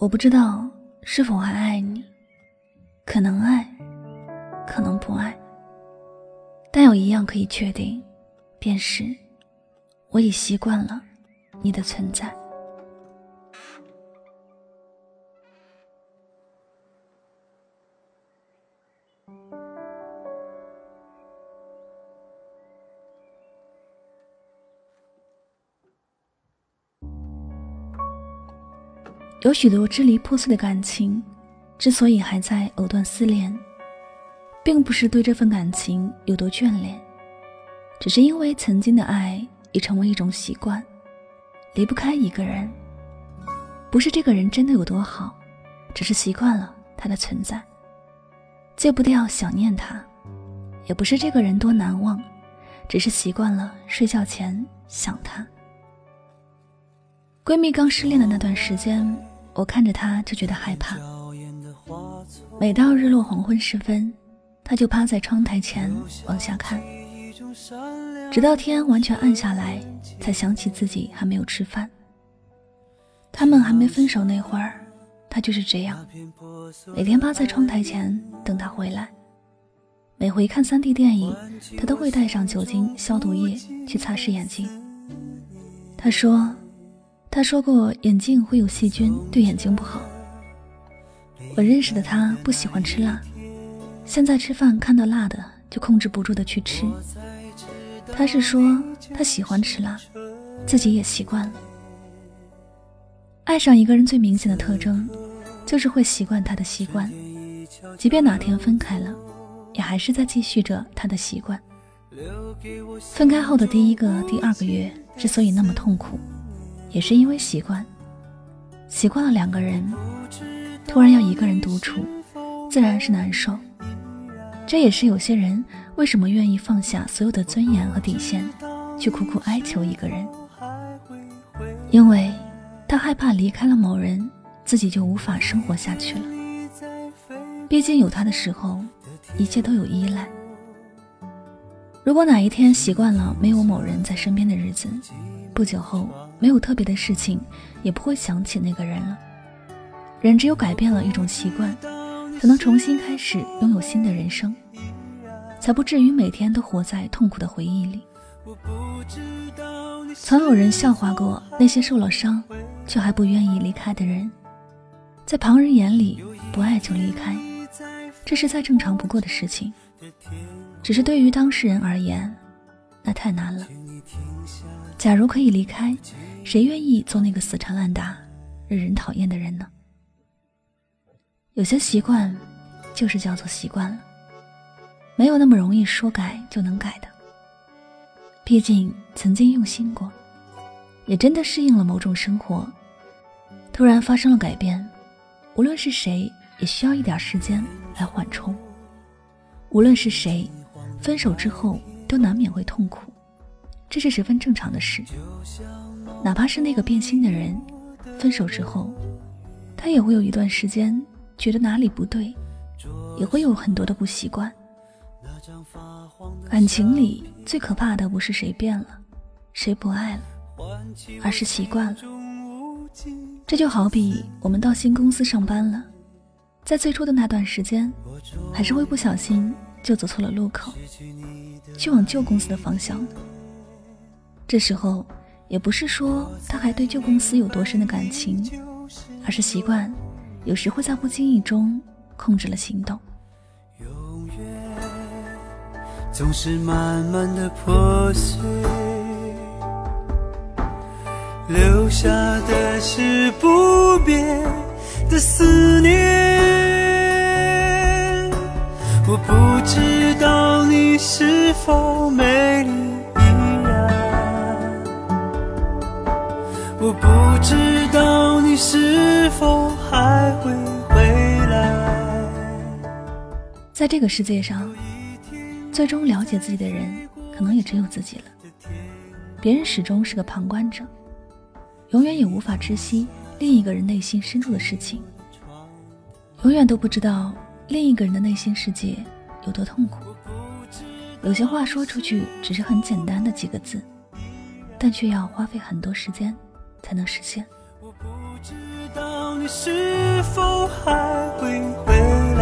我不知道是否还爱你，可能爱，可能不爱。但有一样可以确定，便是我已习惯了你的存在。有许多支离破碎的感情，之所以还在藕断丝连，并不是对这份感情有多眷恋，只是因为曾经的爱已成为一种习惯，离不开一个人。不是这个人真的有多好，只是习惯了他的存在，戒不掉想念他；也不是这个人多难忘，只是习惯了睡觉前想他。闺蜜刚失恋的那段时间。我看着他就觉得害怕。每到日落黄昏时分，他就趴在窗台前往下看，直到天完全暗下来，才想起自己还没有吃饭。他们还没分手那会儿，他就是这样，每天趴在窗台前等他回来。每回看 3D 电影，他都会带上酒精消毒液去擦拭眼睛。他说。他说过眼镜会有细菌，对眼睛不好。我认识的他不喜欢吃辣，现在吃饭看到辣的就控制不住的去吃。他是说他喜欢吃辣，自己也习惯了。爱上一个人最明显的特征，就是会习惯他的习惯，即便哪天分开了，也还是在继续着他的习惯。分开后的第一个、第二个月之所以那么痛苦。也是因为习惯，习惯了两个人，突然要一个人独处，自然是难受。这也是有些人为什么愿意放下所有的尊严和底线，去苦苦哀求一个人，因为他害怕离开了某人，自己就无法生活下去了。毕竟有他的时候，一切都有依赖。如果哪一天习惯了没有某人在身边的日子，不久后。没有特别的事情，也不会想起那个人了。人只有改变了一种习惯，才能重新开始拥有新的人生，才不至于每天都活在痛苦的回忆里。曾有人笑话过那些受了伤却还不愿意离开的人，在旁人眼里，不爱就离开，这是再正常不过的事情。只是对于当事人而言，那太难了。假如可以离开。谁愿意做那个死缠烂打、惹人讨厌的人呢？有些习惯，就是叫做习惯了，没有那么容易说改就能改的。毕竟曾经用心过，也真的适应了某种生活，突然发生了改变，无论是谁，也需要一点时间来缓冲。无论是谁，分手之后都难免会痛苦，这是十分正常的事。哪怕是那个变心的人，分手之后，他也会有一段时间觉得哪里不对，也会有很多的不习惯。感情里最可怕的不是谁变了，谁不爱了，而是习惯了。这就好比我们到新公司上班了，在最初的那段时间，还是会不小心就走错了路口，去往旧公司的方向。这时候。也不是说他还对旧公司有多深的感情，而是习惯，有时会在不经意中控制了行动。永远总是慢慢的破碎，留下的是不变的思念。我不知道你是否美丽。我不知道你是否还会回来。在这个世界上，最终了解自己的人，可能也只有自己了。别人始终是个旁观者，永远也无法知悉另一个人内心深处的事情，永远都不知道另一个人的内心世界有多痛苦。有些话说出去只是很简单的几个字，但却要花费很多时间。才能实现。知道你是否还会回来？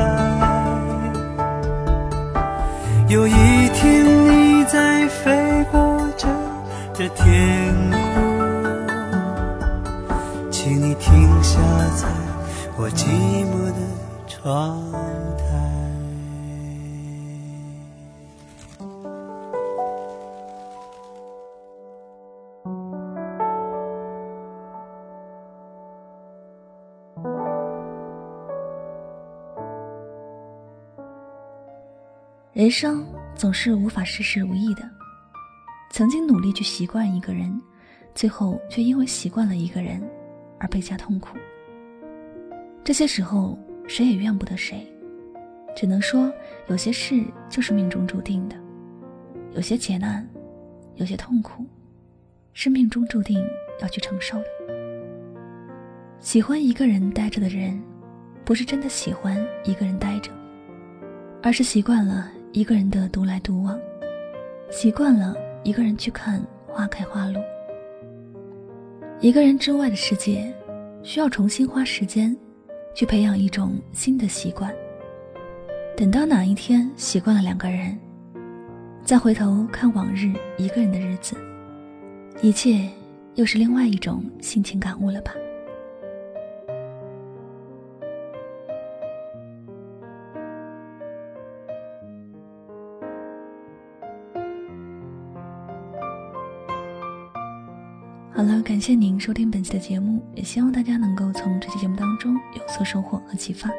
有一天你在飞过这这天空，请你停下在我寂寞的窗台。人生总是无法事事如意的。曾经努力去习惯一个人，最后却因为习惯了一个人而倍加痛苦。这些时候，谁也怨不得谁，只能说有些事就是命中注定的，有些劫难，有些痛苦，是命中注定要去承受的。喜欢一个人待着的人，不是真的喜欢一个人待着，而是习惯了。一个人的独来独往，习惯了一个人去看花开花落。一个人之外的世界，需要重新花时间，去培养一种新的习惯。等到哪一天习惯了两个人，再回头看往日一个人的日子，一切又是另外一种心情感悟了吧。感谢您收听本期的节目，也希望大家能够从这期节目当中有所收获和启发。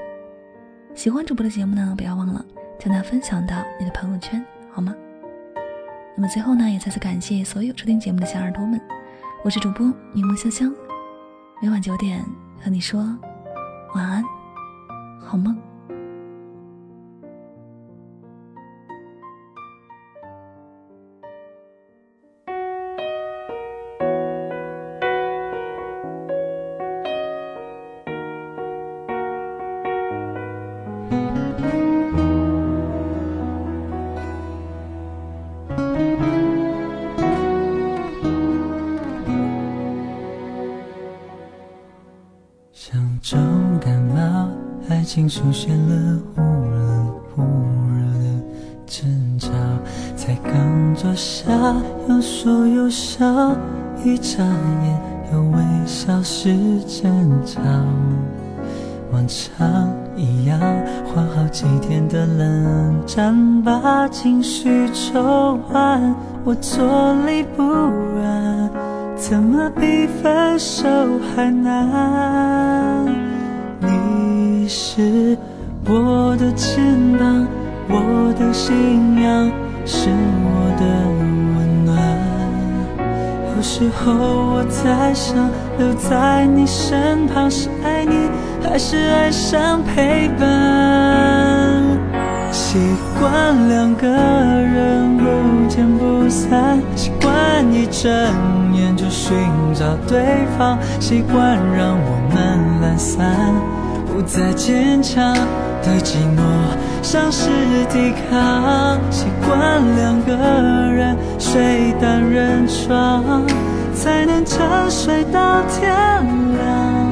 喜欢主播的节目呢，不要忘了将它分享到你的朋友圈，好吗？那么最后呢，也再次感谢所有收听节目的小耳朵们，我是主播柠檬香香，每晚九点和你说晚安，好梦。像重感冒，爱情出现了忽冷忽热的争吵，才刚坐下，有说有笑，一眨眼又微笑是争吵。往常一样，换好几天的冷战，把情绪抽完，我坐立不安，怎么比分手还难？你是我的肩膀，我的信仰，是我的温暖。有时候我在想，留在你身旁是爱你，还是爱上陪伴？习惯两个人不见不散，习惯一睁眼就寻找对方，习惯让我们懒散。不再坚强，对寂寞丧失抵抗，习惯两个人睡单人床，才能沉睡到天亮。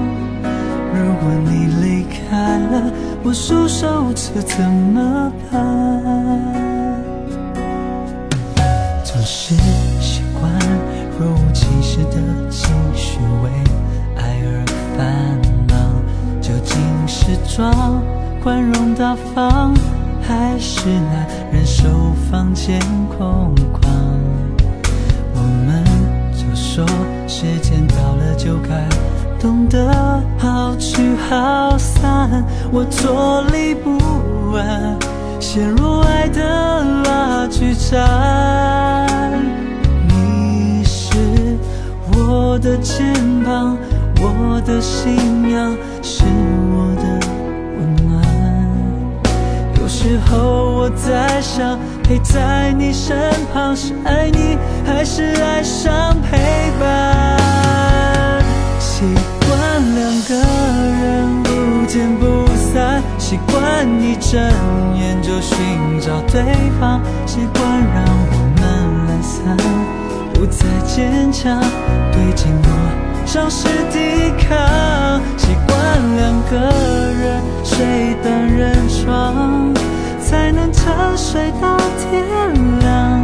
如果你离开了，我束手无策怎么办？是习惯若无其事的情绪为爱而烦。是装宽容大方，还是难忍受房间空旷？我们就说时间到了就该懂得好聚好散。我坐立不安，陷入爱的拉锯战。你是我的肩膀，我的信仰。是我的温暖。有时候我在想，陪在你身旁是爱你，还是爱上陪伴？习惯两个人不见不散，习惯一睁眼就寻找对方，习惯让我们懒散，不再坚强，对寂寞。丧失抵抗，习惯两个人睡单人床，才能沉睡到天亮。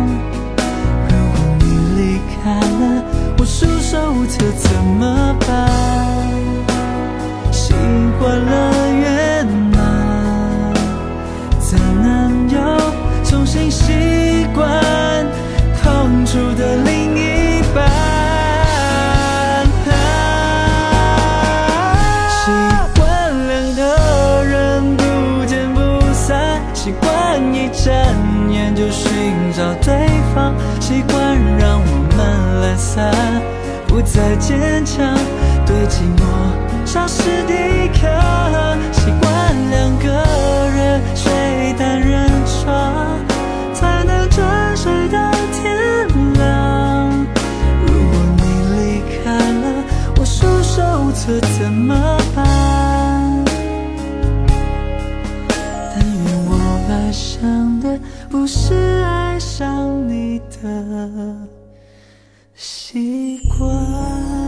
如果你离开了，我束手无策怎么办？习惯了重新习惯痛楚的另一半？习惯两个人不见不散，习惯一睁眼就寻找对方，习惯让我们懒散，不再坚强，对寂寞尝试抵抗。习惯两个想的不是爱上你的习惯。